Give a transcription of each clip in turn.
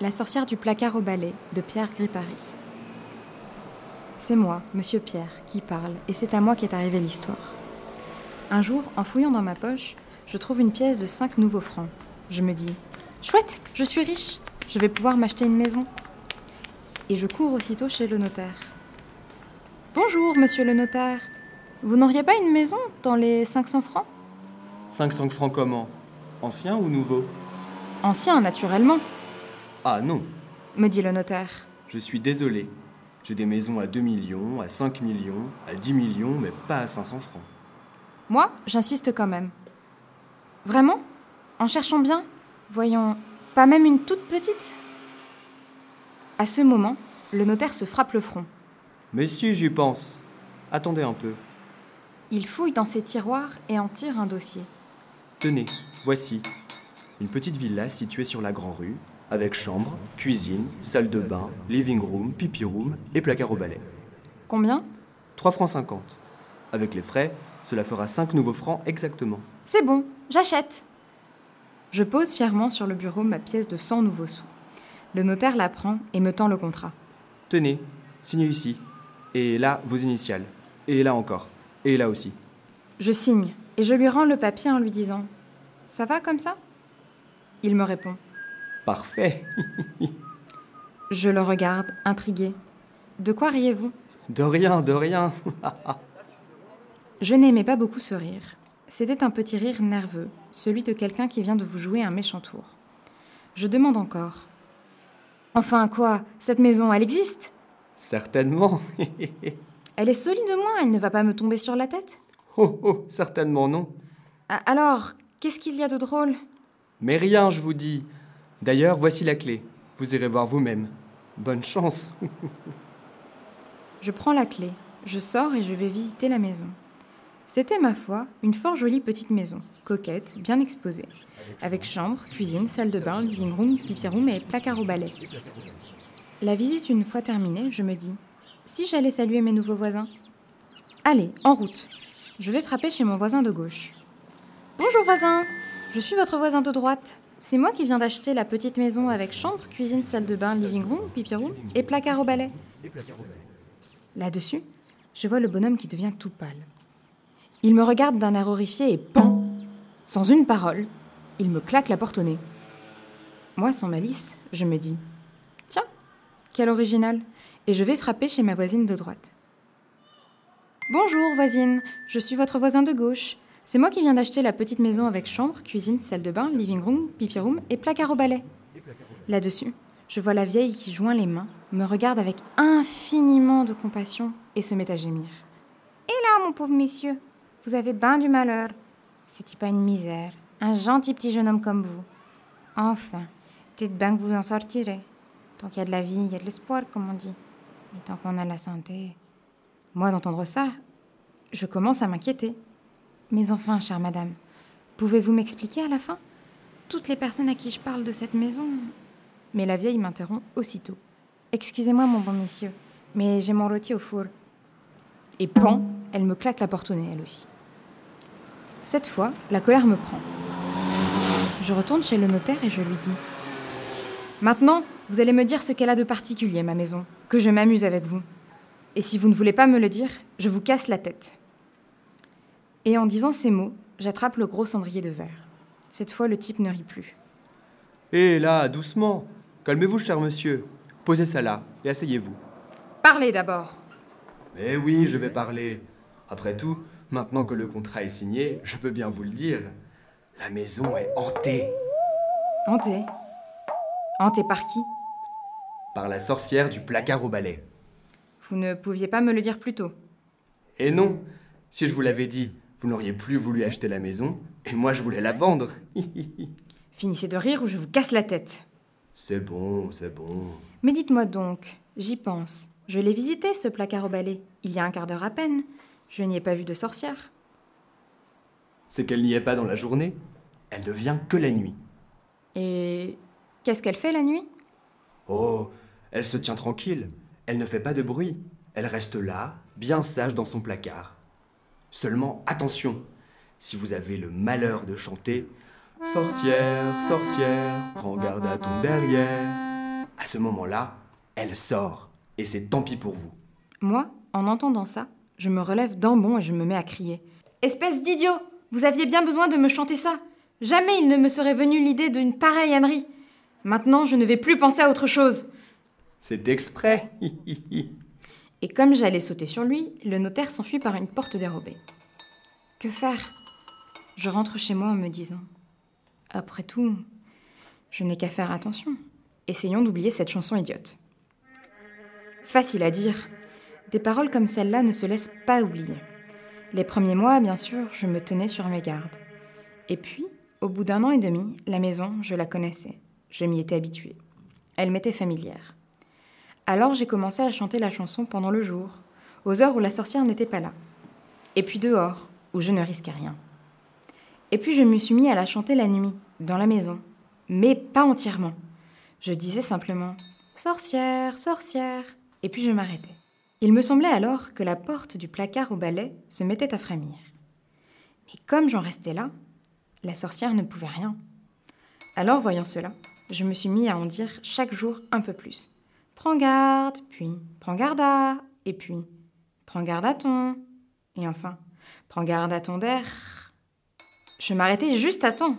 La sorcière du placard au balai de Pierre Gripari. C'est moi, monsieur Pierre, qui parle, et c'est à moi qu'est arrivée l'histoire. Un jour, en fouillant dans ma poche, je trouve une pièce de 5 nouveaux francs. Je me dis Chouette, je suis riche, je vais pouvoir m'acheter une maison. Et je cours aussitôt chez le notaire. Bonjour, monsieur le notaire. Vous n'auriez pas une maison dans les 500 francs? 500 francs comment? Ancien ou nouveau? Ancien, naturellement, Ah non, me dit le notaire. je suis désolé. J'ai des maisons à 2 millions, à 5 millions, à 10 millions, mais pas à 500 francs. Moi, j'insiste quand même. Vraiment? En cherchant bien Voyons, pas même une toute petite? À ce moment, le notaire se frappe le front. Mais si, j'y pense. Attendez un peu. Il fouille dans ses tiroirs et en tire un dossier. Tenez, voici. Une petite villa située sur la Grand Rue, avec chambre, cuisine, salle de bain, living room, pipi room et placard au balai. Combien? 3 francs 50. Avec les frais, cela fera 5 nouveaux francs exactement. C'est bon, j'achète. Je pose fièrement sur le bureau ma pièce de 100 nouveaux sous. Le notaire la prend et me tend le contrat. Tenez, signez ici. Et là, vos initiales. Et là encore. Et là aussi. Je signe et je lui rends le papier en lui disant Ça va comme ça? Il me répond. Parfait. Je le regarde, intrigué. De quoi riez-vous? De rien, de rien. Je n'aimais pas beaucoup ce rire. C'était un petit rire nerveux, celui de quelqu'un qui vient de vous jouer un méchant tour. Je demande encore. Enfin quoi? Cette maison, elle existe? Certainement. Elle est solide de moi, elle ne va pas me tomber sur la tête? Oh, oh, certainement non. Ah, Alors, qu'est-ce qu'il y a de drôle? Mais rien, je vous dis. D'ailleurs, voici la clé. Vous irez voir vous-même. Bonne chance. Je prends la clé, je sors et je vais visiter la maison. C'était, ma foi, une fort jolie petite maison, coquette, bien exposée, avec chambre, cuisine, salle de bain, living room, pipi room et placard au balai. La visite une fois terminée, je me dis si j'allais saluer mes nouveaux voisins? Allez, en route. Je vais frapper chez mon voisin de gauche. Bonjour voisin, je suis votre voisin de droite. C'est moi qui viens d'acheter la petite maison avec chambre, cuisine, salle de bain, living room, pipi room et placard au balai. Là-dessus, je vois le bonhomme qui devient tout pâle. Il me regarde d'un air horrifié et pan Sans une parole, il me claque la porte au nez. Moi, sans malice, je me dis Tiens, quel original Et je vais frapper chez ma voisine de droite. Bonjour, voisine, je suis votre voisin de gauche. C'est moi qui viens d'acheter la petite maison avec chambre, cuisine, salle de bain, living room, pipi room et placard au balai. Là-dessus, je vois la vieille qui joint les mains, me regarde avec infiniment de compassion et se met à gémir. Et là, mon pauvre monsieur, vous avez ben du malheur. C'est-il pas une misère Un gentil petit jeune homme comme vous. Enfin, peut-être bien que vous en sortirez. Tant qu'il y a de la vie, il y a de l'espoir, comme on dit. Et tant qu'on a la santé. Moi, d'entendre ça, je commence à m'inquiéter. Mais enfin, chère madame, pouvez-vous m'expliquer à la fin? Toutes les personnes à qui je parle de cette maison. Mais la vieille m'interrompt aussitôt. Excusez-moi, mon bon monsieur, mais j'ai mon rôti au four. Et pan, elle me claque la porte au nez, elle aussi. Cette fois, la colère me prend. Je retourne chez le notaire et je lui dis Maintenant, vous allez me dire ce qu'elle a de particulier, ma maison, que je m'amuse avec vous. Et si vous ne voulez pas me le dire, je vous casse la tête. Et en disant ces mots, j'attrape le gros cendrier de verre. Cette fois, le type ne rit plus. Et là, doucement. Calmez-vous, cher monsieur. Posez ça là et asseyez-vous. Parlez d'abord. Mais oui, je vais parler. Après tout, maintenant que le contrat est signé, je peux bien vous le dire. La maison est hantée Hanté. Hanté par qui? Par la sorcière du placard au balai. Vous ne pouviez pas me le dire plus tôt. Et non, si je vous l'avais dit, vous n'auriez plus voulu acheter la maison, et moi je voulais la vendre. Finissez de rire ou je vous casse la tête. c'est bon, c'est bon. Mais dites-moi donc, j'y pense. Je l'ai visité, ce placard au balai, il y a un quart d'heure à peine. Je n'y ai pas vu de sorcière. C'est qu'elle n'y est pas dans la journée. Elle ne vient que la nuit. Et qu'est-ce qu'elle fait la nuit? Oh, elle se tient tranquille. Elle ne fait pas de bruit. Elle reste là, bien sage dans son placard. Seulement, attention, si vous avez le malheur de chanter Sorcière, sorcière, prends garde à ton derrière, À ce moment-là, elle sort, et c'est tant pis pour vous. Moi, en entendant ça, je me relève d'un bond et je me mets à crier. Espèce d'idiot Vous aviez bien besoin de me chanter ça Jamais il ne me serait venu l'idée d'une pareille ânerie. Maintenant, je ne vais plus penser à autre chose. C'est exprès. et comme j'allais sauter sur lui, le notaire s'enfuit par une porte dérobée. Que faire? Je rentre chez moi en me disant Après tout, je n'ai qu'à faire attention. Essayons d'oublier cette chanson idiote. Facile à dire. Des paroles comme celle-là ne se laissent pas oublier. Les premiers mois, bien sûr, je me tenais sur mes gardes. Et puis, au bout d'un an et demi, la maison, je la connaissais. Je m'y étais habituée. Elle m'était familière. Alors j'ai commencé à chanter la chanson pendant le jour, aux heures où la sorcière n'était pas là. Et puis dehors, où je ne risquais rien. Et puis je me suis mis à la chanter la nuit, dans la maison, mais pas entièrement. Je disais simplement Sorcière, sorcière, et puis je m'arrêtais. Il me semblait alors que la porte du placard au balai se mettait à frémir. Mais comme j'en restais là, la sorcière ne pouvait rien. Alors, voyant cela, je me suis mis à en dire chaque jour un peu plus. Prends garde, puis prends garde à, et puis prends garde à ton, et enfin, prends garde à ton der. Je m'arrêtais juste à temps.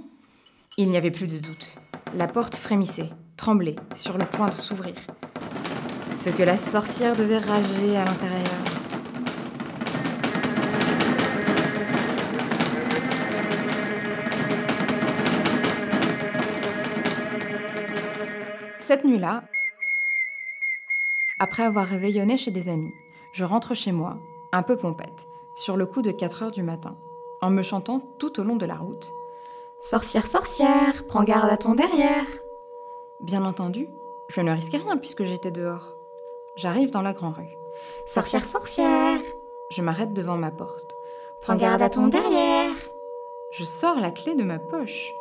Il n'y avait plus de doute. La porte frémissait, tremblait, sur le point de s'ouvrir. Ce que la sorcière devait rager à l'intérieur. Cette nuit-là, après avoir réveillonné chez des amis, je rentre chez moi, un peu pompette, sur le coup de 4 heures du matin, en me chantant tout au long de la route Sorcière, sorcière, prends garde à ton derrière Bien entendu, je ne risquais rien puisque j'étais dehors. J'arrive dans la grande rue. Sorcière, sorcière Je m'arrête devant ma porte. Prends garde à ton derrière Je sors la clé de ma poche.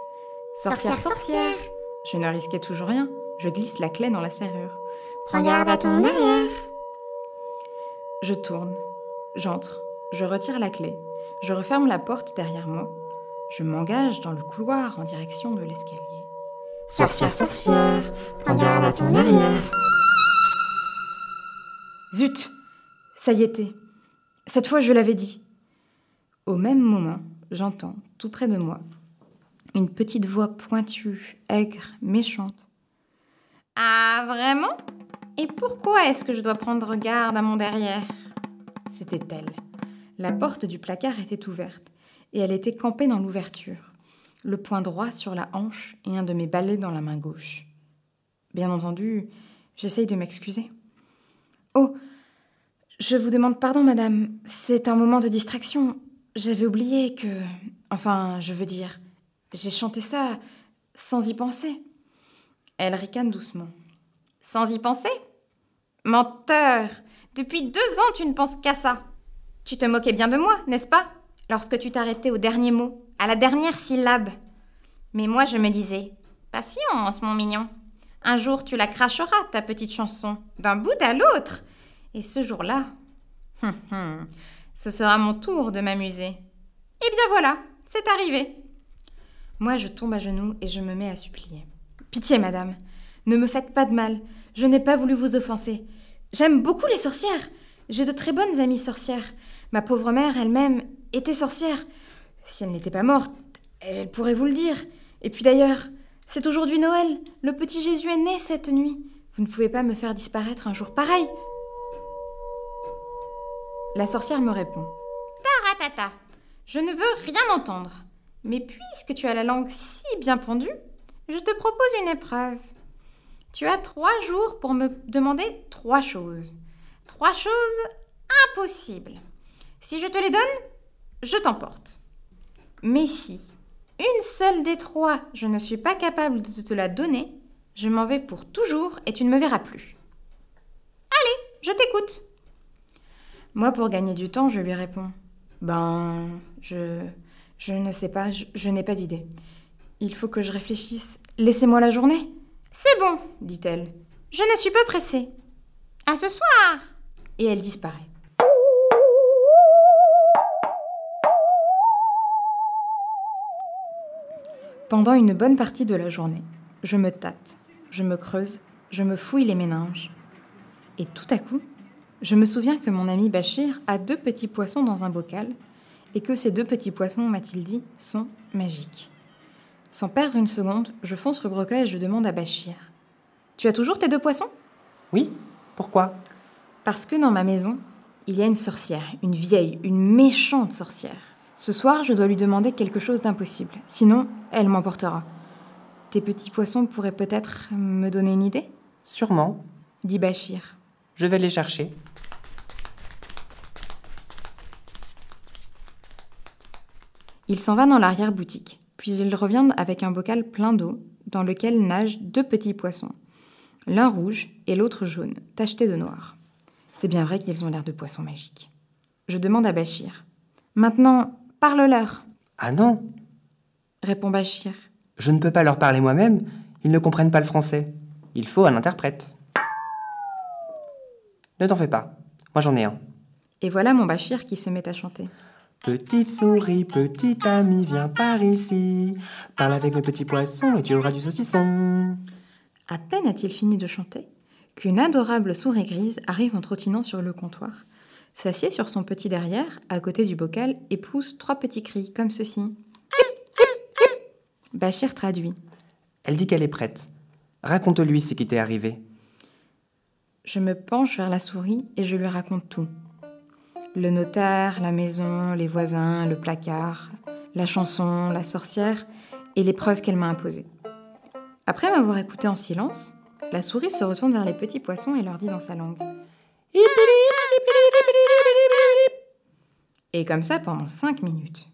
Sorcière, sorcière Je ne risquais toujours rien. Je glisse la clé dans la serrure. Prends garde à ton derrière Je tourne. J'entre. Je retire la clé. Je referme la porte derrière moi. Je m'engage dans le couloir en direction de l'escalier. Sorcière, sorcière, prends garde à ton derrière. Zut Ça y était. Cette fois, je l'avais dit. Au même moment, j'entends, tout près de moi, une petite voix pointue, aigre, méchante. Ah, vraiment? Et pourquoi est-ce que je dois prendre garde à mon derrière? C'était elle. La porte du placard était ouverte, et elle était campée dans l'ouverture, le poing droit sur la hanche et un de mes balais dans la main gauche. Bien entendu, j'essaye de m'excuser. Oh, je vous demande pardon, madame. C'est un moment de distraction. J'avais oublié que. Enfin, je veux dire, j'ai chanté ça sans y penser. Elle ricane doucement. Sans y penser? Menteur Depuis deux ans, tu ne penses qu'à ça. Tu te moquais bien de moi, n'est-ce pas? Lorsque tu t'arrêtais au dernier mot, à la dernière syllabe. Mais moi, je me disais Patience, mon mignon. Un jour, tu la cracheras, ta petite chanson, d'un bout à l'autre. Et ce jour-là, hum, hum, ce sera mon tour de m'amuser. Eh bien voilà, c'est arrivé. Moi, je tombe à genoux et je me mets à supplier. Pitié, madame, ne me faites pas de mal. Je n'ai pas voulu vous offenser. J'aime beaucoup les sorcières. J'ai de très bonnes amies sorcières. Ma pauvre mère elle-même était sorcière. Si elle n'était pas morte, elle pourrait vous le dire. Et puis d'ailleurs, c'est aujourd'hui Noël. Le petit Jésus est né cette nuit. Vous ne pouvez pas me faire disparaître un jour pareil. La sorcière me répond. Taratata, je ne veux rien entendre. Mais puisque tu as la langue si bien pendue, je te propose une épreuve. Tu as trois jours pour me demander trois choses. Trois choses impossibles. Si je te les donne, je t'emporte. Mais si une seule des trois, je ne suis pas capable de te la donner, je m'en vais pour toujours et tu ne me verras plus. Allez, je t'écoute. Moi, pour gagner du temps, je lui réponds. Ben, je... Je ne sais pas, je, je n'ai pas d'idée. Il faut que je réfléchisse. Laissez-moi la journée. C'est bon, dit-elle. Je ne suis pas pressée. À ce soir. Et elle disparaît. Pendant une bonne partie de la journée, je me tâte, je me creuse Je me fouille les méninges. Et tout à coup, je me souviens que mon ami Bachir a deux petits poissons dans un bocal et que ces deux petits poissons, m'a-t-il dit, sont magiques. Sans perdre une seconde, je fonce rue Broca et je demande à Bachir Tu as toujours tes deux poissons? Oui Pourquoi? Parce que dans ma maison, il y a une sorcière, une vieille, une méchante sorcière. Ce soir, je dois lui demander quelque chose d'impossible. Sinon, elle m'emportera. Tes petits poissons pourraient peut-être me donner une idée? Sûrement. dit Bachir. Je vais les chercher. Il s'en va dans l'arrière-boutique, puis il revient avec un bocal plein d'eau dans lequel nagent deux petits poissons, l'un rouge et l'autre jaune, tachetés de noir. C'est bien vrai qu'ils ont l'air de poissons magiques. Je demande à Bachir. Maintenant, parle-leur, Ah non répond Bachir. Je ne peux pas leur parler moi-même. Ils ne comprennent pas le français. Il faut un interprète. Ne t'en fais pas. Moi j'en ai un. Et voilà mon Bachir qui se met à chanter. Petite souris, petit ami, viens par ici. Parle avec mes petits poissons et tu auras du saucisson. À peine a-t-il fini de chanter qu'une adorable souris grise arrive en trottinant sur le comptoir, s'assied sur son petit derrière, à côté du bocal, et pousse trois petits cris, comme ceci. Bachir traduit. Elle dit qu'elle est prête. Raconte-lui ce qui t'est arrivé. Je me penche vers la souris et je lui raconte tout. Le notaire, la maison, les voisins, le placard, la chanson, la sorcière et l'épreuve qu'elle m'a imposée. Après m'avoir écouté en silence, la souris se retourne vers les petits poissons et leur dit dans sa langue. Et comme ça pendant cinq minutes.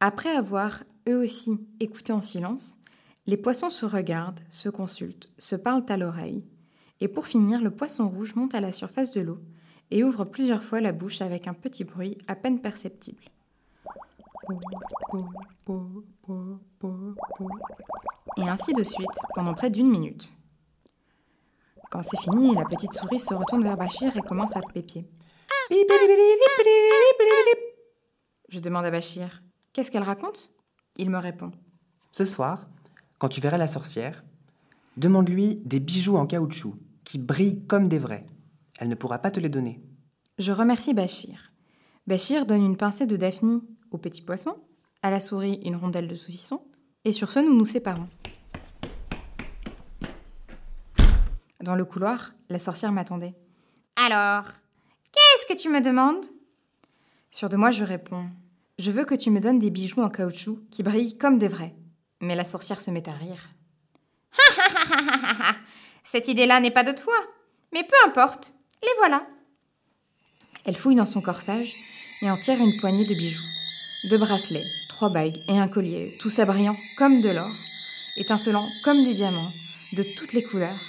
Après avoir, eux aussi, écouté en silence, les poissons se regardent, se consultent, se parlent à l'oreille, et pour finir, le poisson rouge monte à la surface de l'eau et ouvre plusieurs fois la bouche avec un petit bruit à peine perceptible. Et ainsi de suite, pendant près d'une minute. Quand c'est fini, la petite souris se retourne vers Bachir et commence à pépier. Je demande à Bachir Qu'est-ce qu'elle raconte? Il me répond Ce soir, quand tu verras la sorcière, demande-lui des bijoux en caoutchouc qui brillent comme des vrais. Elle ne pourra pas te les donner. Je remercie Bachir. Bachir donne une pincée de Daphne au petit poisson, à la souris une rondelle de saucisson, et sur ce nous nous séparons. Dans le couloir, la sorcière m'attendait. Alors, qu'est-ce que tu me demandes? Sûr de moi, je réponds Je veux que tu me donnes des bijoux en caoutchouc qui brillent comme des vrais. Mais la sorcière se met à rire. Cette idée-là n'est pas de toi. Mais peu importe, les voilà. Elle fouille dans son corsage et en tire une poignée de bijoux. Deux bracelets, trois bagues et un collier, tout ça brillant comme de l'or, étincelant comme du diamant, de toutes les couleurs,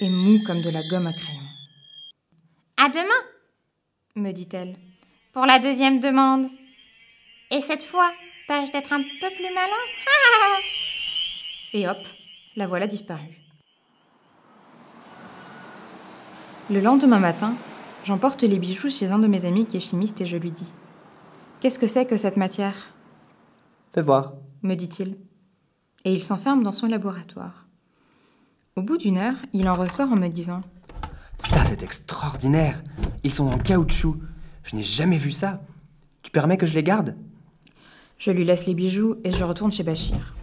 et mou comme de la gomme à crayon. À demain, Me dit-elle. pour la deuxième demande. Et cette fois, tâche d'être un peu plus malin. Et hop, la voilà disparue. Le lendemain matin, j'emporte les bijoux chez un de mes amis qui est chimiste et je lui dis Qu'est-ce que c'est que cette matière? Fais voir. me dit-il. Et il s'enferme dans son laboratoire. Au bout d'une heure, il en ressort en me disant Ça, c'est extraordinaire. Ils sont en caoutchouc. Je n'ai jamais vu ça. Tu permets que je les garde? Je lui laisse les bijoux et je retourne chez Bachir.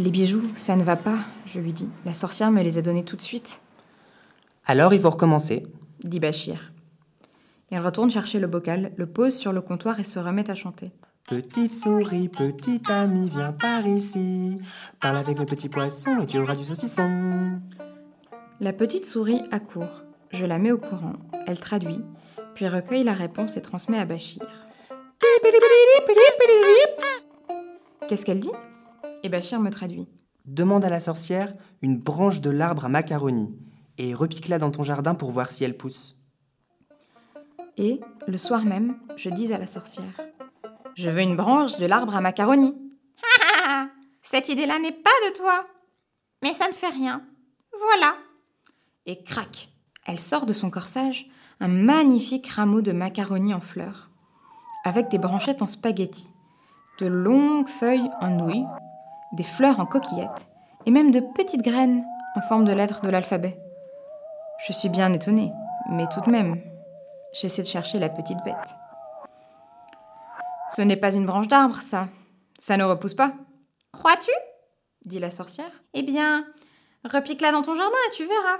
Les bijoux, ça ne va pas, je lui dis. La sorcière me les a donnés tout de suite, Alors il faut recommencer. dit Bachir. Il retourne chercher le bocal, le pose sur le comptoir et se remet à chanter. Petite souris, petit ami, viens par ici. Parle avec mes petits poissons et tu auras du saucisson. La petite souris accourt. Je la mets au courant. Elle traduit, puis recueille la réponse et transmet à Bachir. Qu'est-ce qu'elle dit? Et Bachir me traduit. Demande à la sorcière une branche de l'arbre à macaroni et repique-la dans ton jardin pour voir si elle pousse. Et, le soir même, je dis à la sorcière Je veux une branche de l'arbre à macaroni. Ah, cette idée-là n'est pas de toi. Mais ça ne fait rien. Voilà. Et crac Elle sort de son corsage un magnifique rameau de macaroni en fleurs, avec des branchettes en spaghetti, de longues feuilles en nouilles, des fleurs en coquillettes et même de petites graines en forme de lettres de l'alphabet. Je suis bien étonnée, mais tout de même, j'essaie de chercher la petite bête. Ce n'est pas une branche d'arbre, ça. Ça ne repousse pas. Crois-tu? dit la sorcière. Eh bien, repique-la dans ton jardin et tu verras.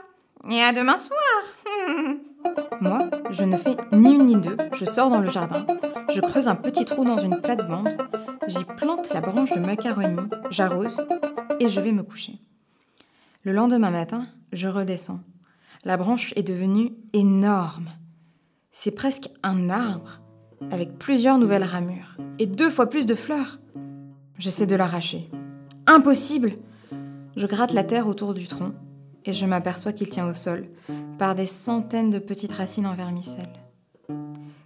Et à demain soir. Moi, je ne fais ni une ni deux. Je sors dans le jardin. Je creuse un petit trou dans une plate-bande. J'y plante la branche de macaroni. J'arrose et je vais me coucher. Le lendemain matin, je redescends. La branche est devenue énorme. C'est presque un arbre avec plusieurs nouvelles ramures et deux fois plus de fleurs. J'essaie de l'arracher. Impossible Je gratte la terre autour du tronc et je m'aperçois qu'il tient au sol par des centaines de petites racines en vermicelle.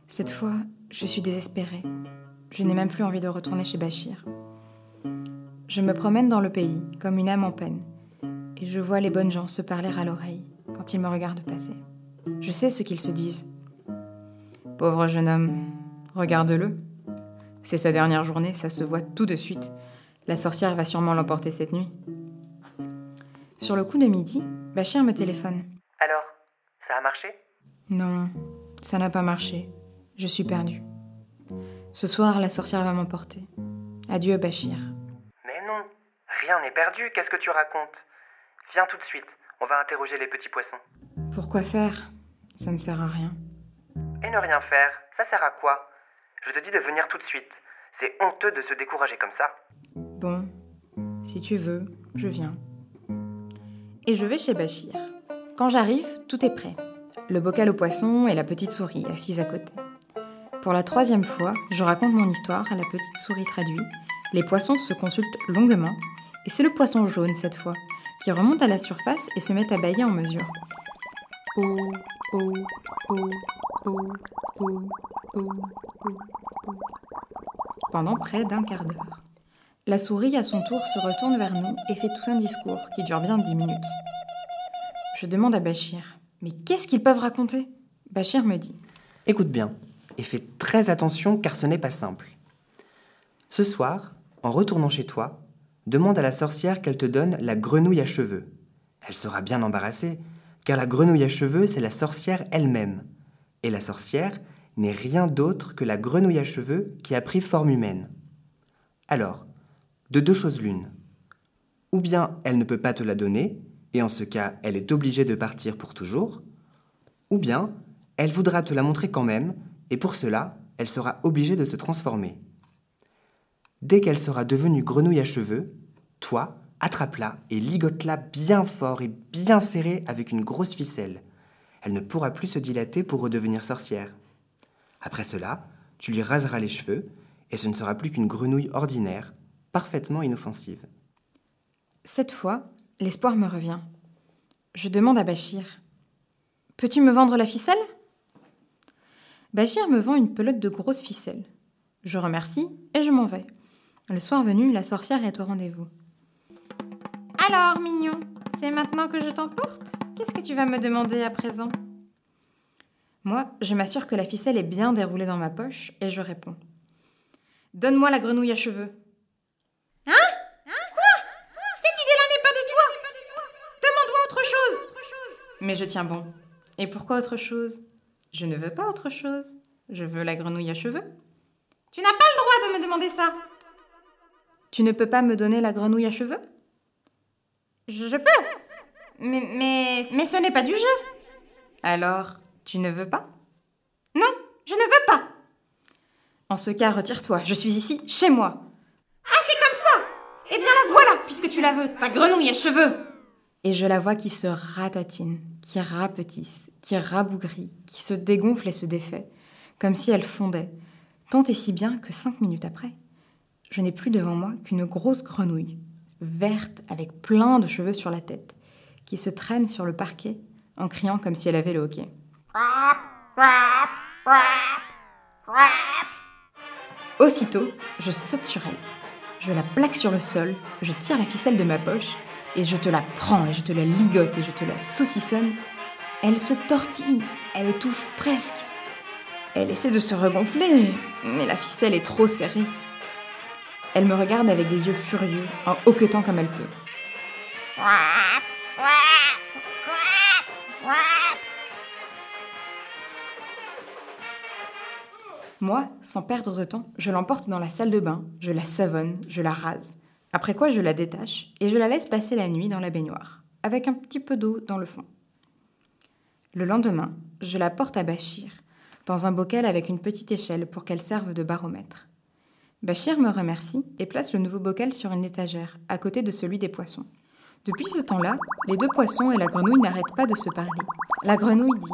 Cette fois, je suis désespérée. Je n'ai même plus envie de retourner chez Bachir. Je me promène dans le pays comme une âme en peine et je vois les bonnes gens se parler à l'oreille quand ils me regardent passer. Je sais ce qu'ils se disent. Pauvre jeune homme, regarde-le. C'est sa dernière journée, ça se voit tout de suite. La sorcière va sûrement l'emporter cette nuit. Sur le coup de midi, Bachir me téléphone. Alors, ça a marché? Non, ça n'a pas marché. Je suis perdue. Ce soir, la sorcière va m'emporter. Adieu, Bachir. Mais non, rien n'est perdu, qu'est-ce que tu racontes? Viens tout de suite, on va interroger les petits poissons. Pourquoi faire? Ça ne sert à rien. Et ne rien faire, ça sert à quoi? Je te dis de venir tout de suite. C'est honteux de se décourager comme ça. Bon, si tu veux, je viens. Et je vais chez Bachir. Quand j'arrive, tout est prêt. Le bocal au poisson et la petite souris assise à côté. Pour la troisième fois, je raconte mon histoire à la petite souris traduit. Les poissons se consultent longuement, et c'est le poisson jaune cette fois, qui remonte à la surface et se met à bailler en mesure. Pendant près d'un quart d'heure. La souris, à son tour, se retourne vers nous et fait tout un discours qui dure bien dix minutes. Je demande à Bachir Mais qu'est-ce qu'ils peuvent raconter? Bachir me dit Écoute bien et fais très attention car ce n'est pas simple. Ce soir, en retournant chez toi, demande à la sorcière qu'elle te donne la grenouille à cheveux. Elle sera bien embarrassée, car la grenouille à cheveux, c'est la sorcière elle-même. Et la sorcière n'est rien d'autre que la grenouille à cheveux qui a pris forme humaine. Alors, de deux choses l'une. Ou bien elle ne peut pas te la donner, et en ce cas elle est obligée de partir pour toujours, ou bien elle voudra te la montrer quand même, et pour cela elle sera obligée de se transformer. Dès qu'elle sera devenue grenouille à cheveux, toi, attrape-la et ligote-la bien fort et bien serré avec une grosse ficelle. Elle ne pourra plus se dilater pour redevenir sorcière. Après cela, tu lui raseras les cheveux et ce ne sera plus qu'une grenouille ordinaire, parfaitement inoffensive. Cette fois, l'espoir me revient. Je demande à Bachir Peux-tu me vendre la ficelle? Bachir me vend une pelote de grosses ficelles. Je remercie et je m'en vais. Le soir venu, la sorcière est au rendez-vous. Alors, mignon, c'est maintenant que je t'emporte? Qu'est-ce que tu vas me demander à présent? Moi, je m'assure que la ficelle est bien déroulée dans ma poche et je réponds. Donne-moi la grenouille à cheveux. Hein Hein Quoi Cette idée-là n'est pas de toi Demande-moi autre chose Mais je tiens bon. Et pourquoi autre chose? Je ne veux pas autre chose. Je veux la grenouille à cheveux. Tu n'as pas le droit de me demander ça Tu ne peux pas me donner la grenouille à cheveux? Je, je peux mais, mais, mais ce n'est pas du jeu Alors, tu ne veux pas? Non, je ne veux pas En ce cas, retire-toi. Je suis ici, chez moi. Ah, c'est comme ça Eh bien la voilà, puisque tu la veux, ta grenouille à cheveux Et je la vois qui se ratatine, qui rapetisse, qui rabougrit, qui se dégonfle et se défait, comme si elle fondait, tant et si bien que cinq minutes après, je n'ai plus devant moi qu'une grosse grenouille, verte avec plein de cheveux sur la tête, qui se traîne sur le parquet en criant comme si elle avait le hoquet. Aussitôt, je saute sur elle. Je la plaque sur le sol, je tire la ficelle de ma poche et je te la prends et je te la ligote et je te la saucissonne. Elle se tortille, elle étouffe presque. Elle essaie de se regonfler, mais la ficelle est trop serrée. Elle me regarde avec des yeux furieux, en hoquetant comme elle peut. Moi, sans perdre de temps, je l'emporte dans la salle de bain, je la savonne, je la rase. Après quoi, je la détache et je la laisse passer la nuit dans la baignoire, avec un petit peu d'eau dans le fond. Le lendemain, je la porte à Bachir, dans un bocal avec une petite échelle pour qu'elle serve de baromètre. Bachir me remercie et place le nouveau bocal sur une étagère, à côté de celui des poissons. Depuis ce temps-là, les deux poissons et la grenouille n'arrêtent pas de se parler. La grenouille dit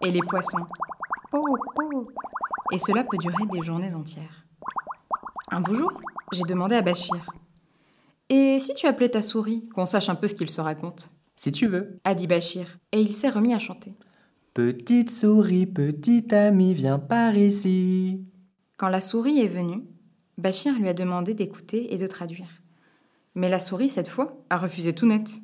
et les poissons. Et cela peut durer des journées entières. Un beau jour, j'ai demandé à Bachir. Et si tu appelais ta souris, qu'on sache un peu ce qu'il se raconte Si tu veux. a dit Bachir, et il s'est remis à chanter. Petite souris, petit ami, viens par ici. Quand la souris est venue, Bachir lui a demandé d'écouter et de traduire. Mais la souris, cette fois, a refusé tout net.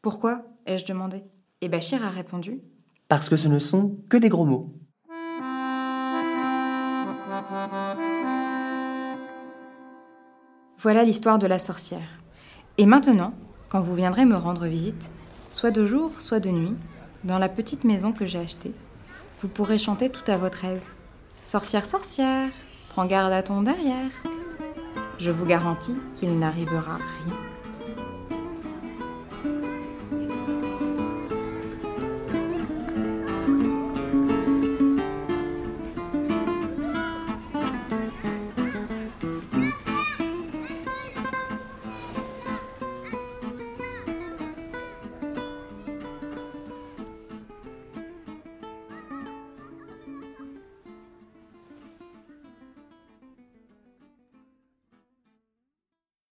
Pourquoi ai-je demandé? Et Bachir a répondu Parce que ce ne sont que des gros mots. Voilà l'histoire de la sorcière. Et maintenant, quand vous viendrez me rendre visite, soit de jour, soit de nuit, dans la petite maison que j'ai achetée, vous pourrez chanter tout à votre aise. Sorcière, sorcière, prends garde à ton derrière. Je vous garantis qu'il n'arrivera rien.